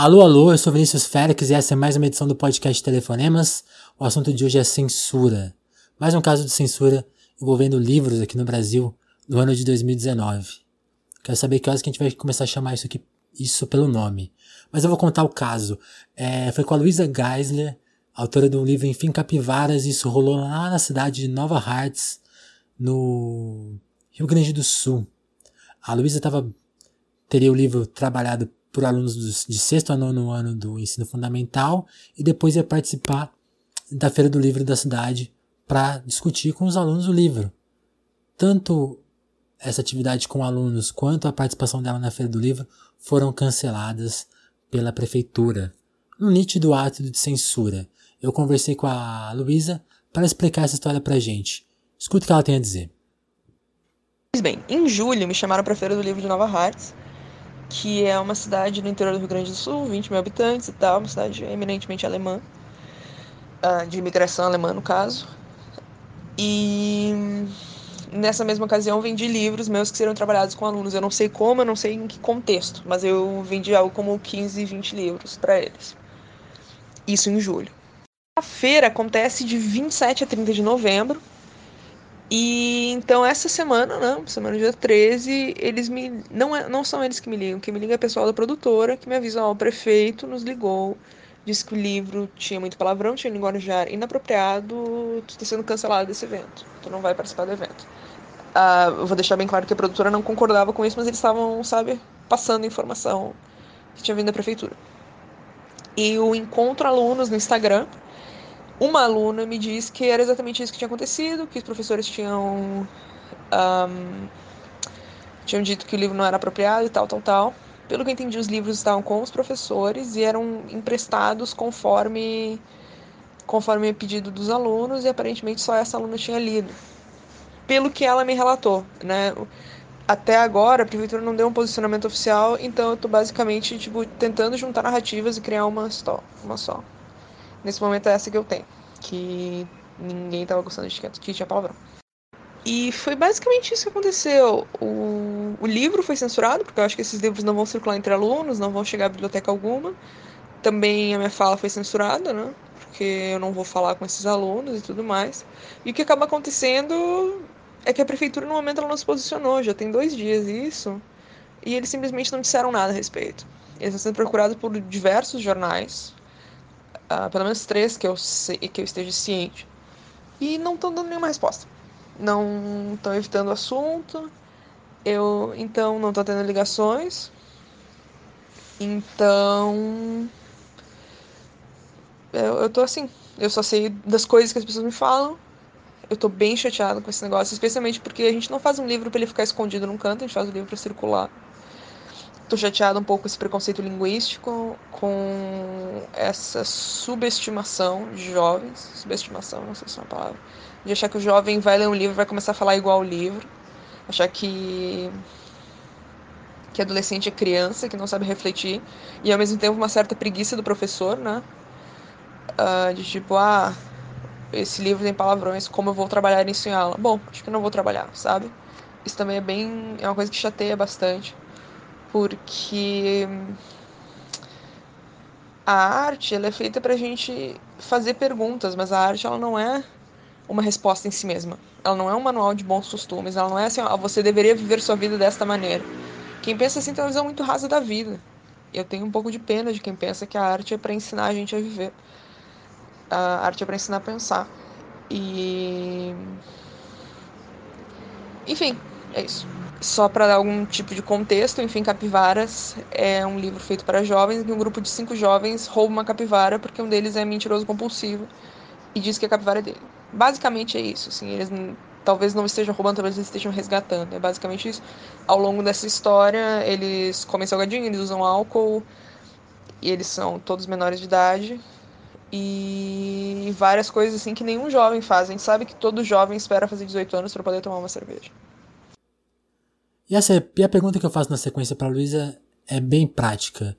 Alô, alô, eu sou Vinícius Félix e essa é mais uma edição do podcast Telefonemas. O assunto de hoje é censura. Mais um caso de censura envolvendo livros aqui no Brasil no ano de 2019. Quero saber que horas que a gente vai começar a chamar isso aqui, isso pelo nome. Mas eu vou contar o caso. É, foi com a Luísa Geisler, autora do livro Enfim Capivaras, e isso rolou lá na cidade de Nova Hartz, no Rio Grande do Sul. A Luísa tava, teria o livro trabalhado por alunos de sexto a nono ano do ensino fundamental e depois ia participar da Feira do Livro da cidade para discutir com os alunos o livro. Tanto essa atividade com alunos quanto a participação dela na Feira do Livro foram canceladas pela prefeitura, no nítido ato de censura. Eu conversei com a Luísa para explicar essa história pra gente. Escuta o que ela tem a dizer. Pois bem, em julho me chamaram para a Feira do Livro de Nova Hartz que é uma cidade no interior do Rio Grande do Sul, 20 mil habitantes e tal, uma cidade eminentemente alemã, ah, de imigração alemã no caso. E nessa mesma ocasião vendi livros meus que seriam trabalhados com alunos. Eu não sei como, eu não sei em que contexto, mas eu vendi algo como 15, 20 livros para eles. Isso em julho. A feira acontece de 27 a 30 de novembro e então essa semana, né, semana dia 13, eles me não é, não são eles que me ligam, quem me liga é pessoal da produtora que me avisa, ó, o prefeito nos ligou, disse que o livro tinha muito palavrão, tinha linguajar inapropriado, tu está sendo cancelado desse evento, tu não vai participar do evento. Uh, eu vou deixar bem claro que a produtora não concordava com isso, mas eles estavam, sabe, passando informação que tinha vindo da prefeitura. E o encontro alunos no Instagram, uma aluna me disse que era exatamente isso que tinha acontecido, que os professores tinham um, tinham dito que o livro não era apropriado e tal, tal, tal. Pelo que eu entendi, os livros estavam com os professores e eram emprestados conforme conforme pedido dos alunos e aparentemente só essa aluna tinha lido. Pelo que ela me relatou, né? Até agora a prefeitura não deu um posicionamento oficial, então eu tô basicamente tipo tentando juntar narrativas e criar uma só, uma só. Nesse momento é essa que eu tenho. Que ninguém tava gostando de que tinha palavrão. E foi basicamente isso que aconteceu. O, o livro foi censurado, porque eu acho que esses livros não vão circular entre alunos, não vão chegar a biblioteca alguma. Também a minha fala foi censurada, né? Porque eu não vou falar com esses alunos e tudo mais. E o que acaba acontecendo é que a prefeitura, no momento, ela não se posicionou. Já tem dois dias isso. E eles simplesmente não disseram nada a respeito. Eles estão sendo procurados por diversos jornais, pelo menos três que eu, sei, que eu esteja ciente, e não estão dando nenhuma resposta. Não estão evitando o assunto, eu então não estou tendo ligações, então eu, eu tô assim, eu só sei das coisas que as pessoas me falam. Eu tô bem chateada com esse negócio, especialmente porque a gente não faz um livro para ele ficar escondido num canto, a gente faz o um livro para circular. Tô chateada um pouco com esse preconceito linguístico, com essa subestimação de jovens, subestimação, não sei se é uma palavra, de achar que o jovem vai ler um livro e vai começar a falar igual o livro, achar que que adolescente é criança, que não sabe refletir, e ao mesmo tempo uma certa preguiça do professor, né? Uh, de tipo, ah, esse livro tem palavrões, como eu vou trabalhar isso em aula? Bom, acho que não vou trabalhar, sabe? Isso também é bem. é uma coisa que chateia bastante porque a arte ela é feita para a gente fazer perguntas, mas a arte ela não é uma resposta em si mesma. Ela não é um manual de bons costumes. Ela não é assim, ó, você deveria viver sua vida desta maneira. Quem pensa assim tem uma visão muito rasa da vida. Eu tenho um pouco de pena de quem pensa que a arte é para ensinar a gente a viver. A arte é para ensinar a pensar. E enfim, é isso. Só para dar algum tipo de contexto, enfim, Capivaras é um livro feito para jovens que um grupo de cinco jovens rouba uma capivara porque um deles é mentiroso compulsivo e diz que a capivara é dele. Basicamente é isso, assim, eles talvez não estejam roubando, talvez eles estejam resgatando. É basicamente isso. Ao longo dessa história, eles comem salgadinho, eles usam álcool, e eles são todos menores de idade. E várias coisas assim que nenhum jovem faz. A gente sabe que todo jovem espera fazer 18 anos para poder tomar uma cerveja. E, essa, e a pergunta que eu faço na sequência para Luísa é bem prática.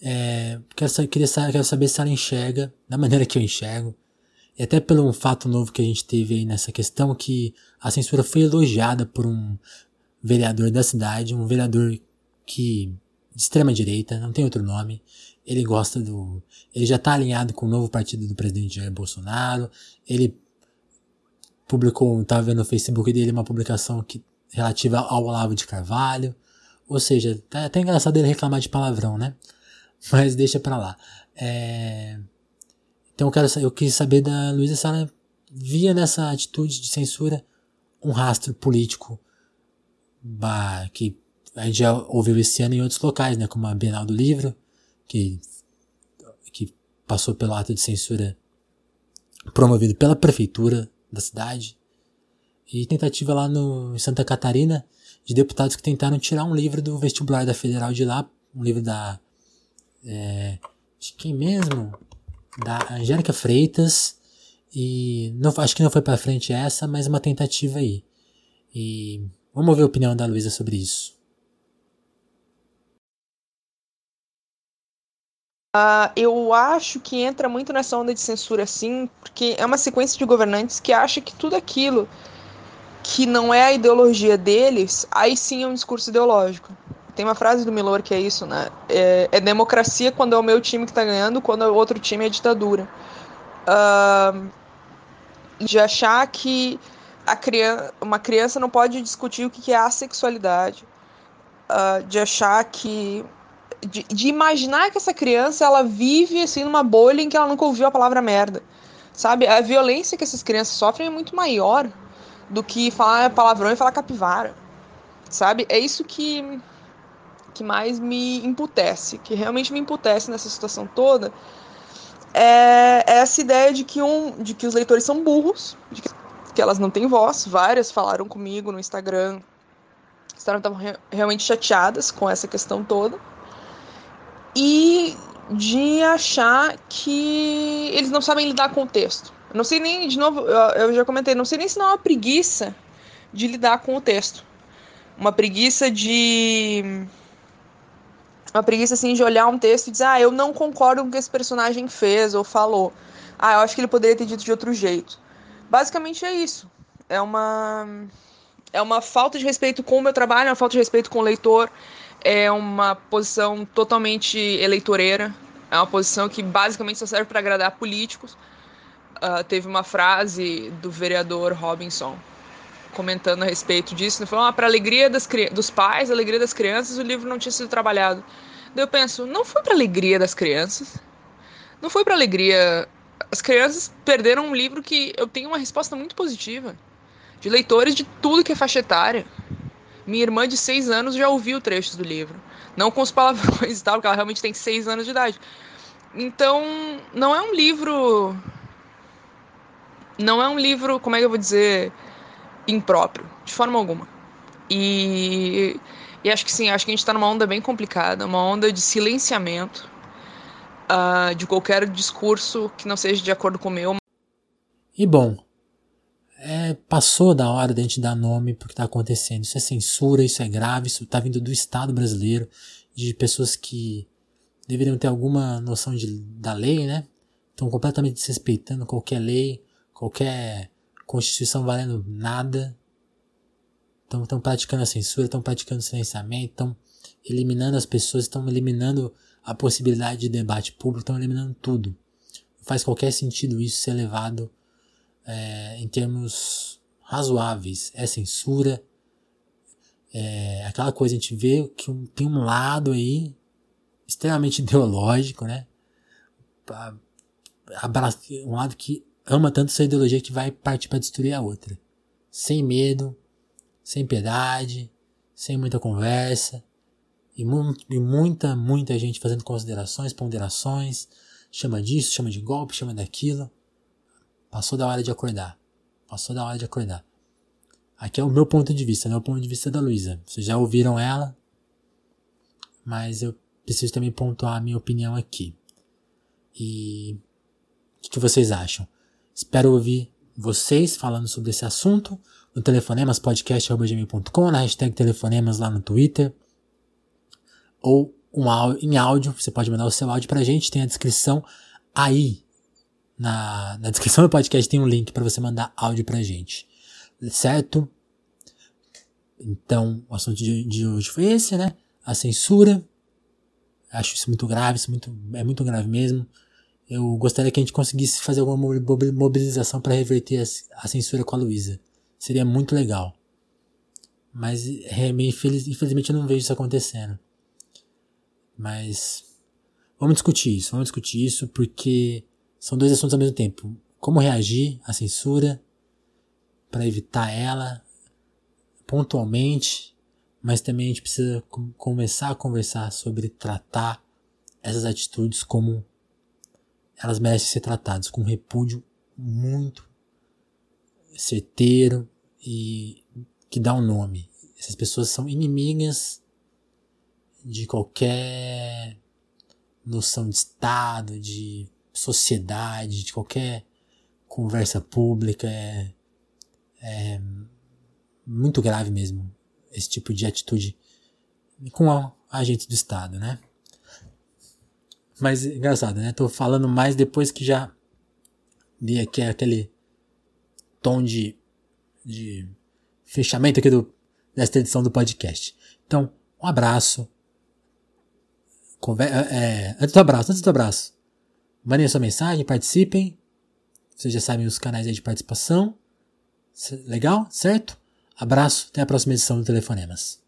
É, quero, queria, quero saber se ela enxerga da maneira que eu enxergo. E até pelo um fato novo que a gente teve aí nessa questão, que a censura foi elogiada por um vereador da cidade, um vereador que de extrema direita, não tem outro nome, ele gosta do. Ele já está alinhado com o novo partido do presidente Jair Bolsonaro. Ele publicou, estava vendo no Facebook dele uma publicação que, relativa ao Olavo de Carvalho. Ou seja, tá até engraçado ele reclamar de palavrão, né? Mas deixa pra lá. É... Então eu, quero, eu quis saber da Luísa se ela via nessa atitude de censura um rastro político bah, que a gente já ouviu esse ano em outros locais, né? Como a Bienal do Livro, que, que passou pelo ato de censura promovido pela prefeitura da cidade. E tentativa lá no, em Santa Catarina de deputados que tentaram tirar um livro do vestibular da Federal de lá, um livro da. É, de quem mesmo? Da Angélica Freitas. E não, acho que não foi para frente essa, mas uma tentativa aí. E vamos ver a opinião da Luísa sobre isso. Uh, eu acho que entra muito nessa onda de censura, sim, porque é uma sequência de governantes que acha que tudo aquilo que não é a ideologia deles, aí sim é um discurso ideológico. Tem uma frase do Milor que é isso, né? É, é democracia quando é o meu time que está ganhando, quando é o outro time é ditadura. Uh, de achar que a criança, uma criança não pode discutir o que é a sexualidade. Uh, de achar que de, de, imaginar que essa criança ela vive assim numa bolha em que ela nunca ouviu a palavra merda. Sabe? A violência que essas crianças sofrem é muito maior do que falar palavrão e falar capivara. Sabe? É isso que que mais me imputece, que realmente me imputece nessa situação toda. É, é essa ideia de que, um, de que os leitores são burros, de que, que elas não têm voz. Várias falaram comigo no Instagram, estavam realmente chateadas com essa questão toda e de achar que eles não sabem lidar com o texto. Não sei nem, de novo, eu já comentei, não sei nem se não é uma preguiça de lidar com o texto. Uma preguiça de. Uma preguiça assim de olhar um texto e dizer, ah, eu não concordo com o que esse personagem fez ou falou. Ah, eu acho que ele poderia ter dito de outro jeito. Basicamente é isso. É uma. É uma falta de respeito com o meu trabalho, é uma falta de respeito com o leitor, é uma posição totalmente eleitoreira, é uma posição que basicamente só serve para agradar políticos. Uh, teve uma frase do vereador Robinson comentando a respeito disso, ele falou, ah, para alegria das, dos pais, alegria das crianças, o livro não tinha sido trabalhado. Daí eu penso, não foi para alegria das crianças, não foi para alegria. As crianças perderam um livro que eu tenho uma resposta muito positiva de leitores de tudo que é faixa etária. Minha irmã de 6 anos já ouviu trechos do livro. Não com os palavrões e tal, porque ela realmente tem 6 anos de idade. Então, não é um livro. Não é um livro, como é que eu vou dizer? Impróprio, de forma alguma. E, e acho que sim, acho que a gente está numa onda bem complicada uma onda de silenciamento uh, de qualquer discurso que não seja de acordo com o meu. E bom, é, passou da hora de a gente dar nome pro que está acontecendo. Isso é censura, isso é grave, isso está vindo do Estado brasileiro, de pessoas que deveriam ter alguma noção de, da lei, né? Estão completamente desrespeitando qualquer lei, qualquer constituição valendo nada. Estão praticando a censura, estão praticando o silenciamento, estão eliminando as pessoas, estão eliminando a possibilidade de debate público, estão eliminando tudo. Não faz qualquer sentido isso ser levado é, em termos razoáveis. É censura. É aquela coisa, a gente vê que tem um lado aí extremamente ideológico, né? Um lado que ama tanto essa ideologia que vai partir para destruir a outra. Sem medo, sem piedade, sem muita conversa. E, mu e muita, muita gente fazendo considerações, ponderações. Chama disso, chama de golpe, chama daquilo. Passou da hora de acordar. Passou da hora de acordar. Aqui é o meu ponto de vista, não é o ponto de vista da Luísa. Vocês já ouviram ela, mas eu preciso também pontuar a minha opinião aqui. E o que vocês acham? Espero ouvir vocês falando sobre esse assunto no telefonemaspodcast.gmail.com, na hashtag telefonemas lá no Twitter, ou um áudio, em áudio, você pode mandar o seu áudio pra gente, tem a descrição aí na, na descrição do podcast tem um link para você mandar áudio pra gente. Certo? Então, o assunto de, de hoje foi esse, né? A censura. Acho isso muito grave, isso muito, é muito grave mesmo. Eu gostaria que a gente conseguisse fazer alguma mobilização para reverter a, censura com a Luísa. Seria muito legal. Mas é, infeliz, infelizmente eu não vejo isso acontecendo. Mas vamos discutir isso, vamos discutir isso porque são dois assuntos ao mesmo tempo. Como reagir à censura para evitar ela pontualmente, mas também a gente precisa começar a conversar sobre tratar essas atitudes como elas merecem ser tratadas, com um repúdio muito certeiro e que dá um nome. Essas pessoas são inimigas de qualquer noção de Estado, de sociedade, de qualquer conversa pública. É, é muito grave mesmo esse tipo de atitude com a agente do Estado, né? Mas engraçado, né? Tô falando mais depois que já dei aqui aquele tom de, de fechamento aqui do, desta edição do podcast. Então, um abraço. Conver é, é, antes do abraço, antes do abraço. Mandem sua mensagem, participem. Vocês já sabem os canais aí de participação. Legal? Certo? Abraço, até a próxima edição do Telefonemas.